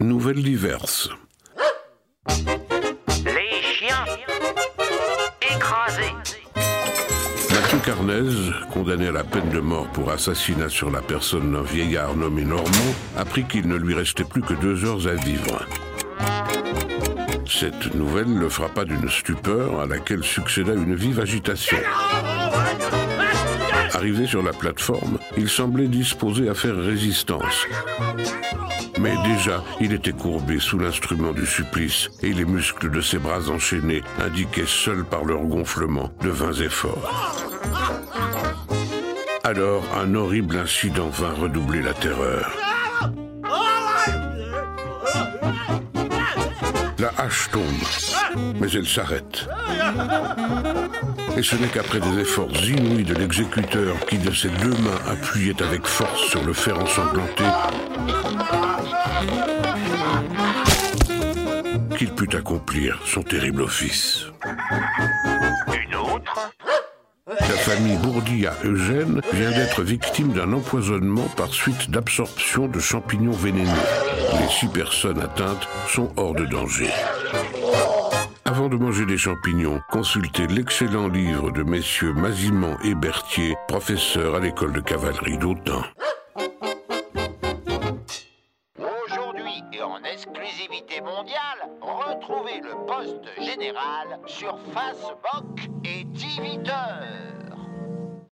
nouvelles diverses. Les chiens écrasés. Mathieu Carnez, condamné à la peine de mort pour assassinat sur la personne d'un vieillard nommé Normand, apprit qu'il ne lui restait plus que deux heures à vivre. Cette nouvelle le frappa d'une stupeur à laquelle succéda une vive agitation. Arrivé sur la plateforme, il semblait disposé à faire résistance. Mais déjà, il était courbé sous l'instrument du supplice et les muscles de ses bras enchaînés indiquaient seuls par leur gonflement de vains efforts. Alors, un horrible incident vint redoubler la terreur. La hache tombe, mais elle s'arrête. Et ce n'est qu'après des efforts inouïs de l'exécuteur qui, de ses deux mains, appuyait avec force sur le fer ensanglanté, qu'il put accomplir son terrible office. Une autre? La famille Bourdia-Eugène vient d'être victime d'un empoisonnement par suite d'absorption de champignons vénéneux. Les six personnes atteintes sont hors de danger. Avant de manger des champignons, consultez l'excellent livre de messieurs Mazimant et Berthier, professeurs à l'école de cavalerie d'Autun. Aujourd'hui et en exclusivité mondiale, retrouvez le poste général sur Facebook et Twitter.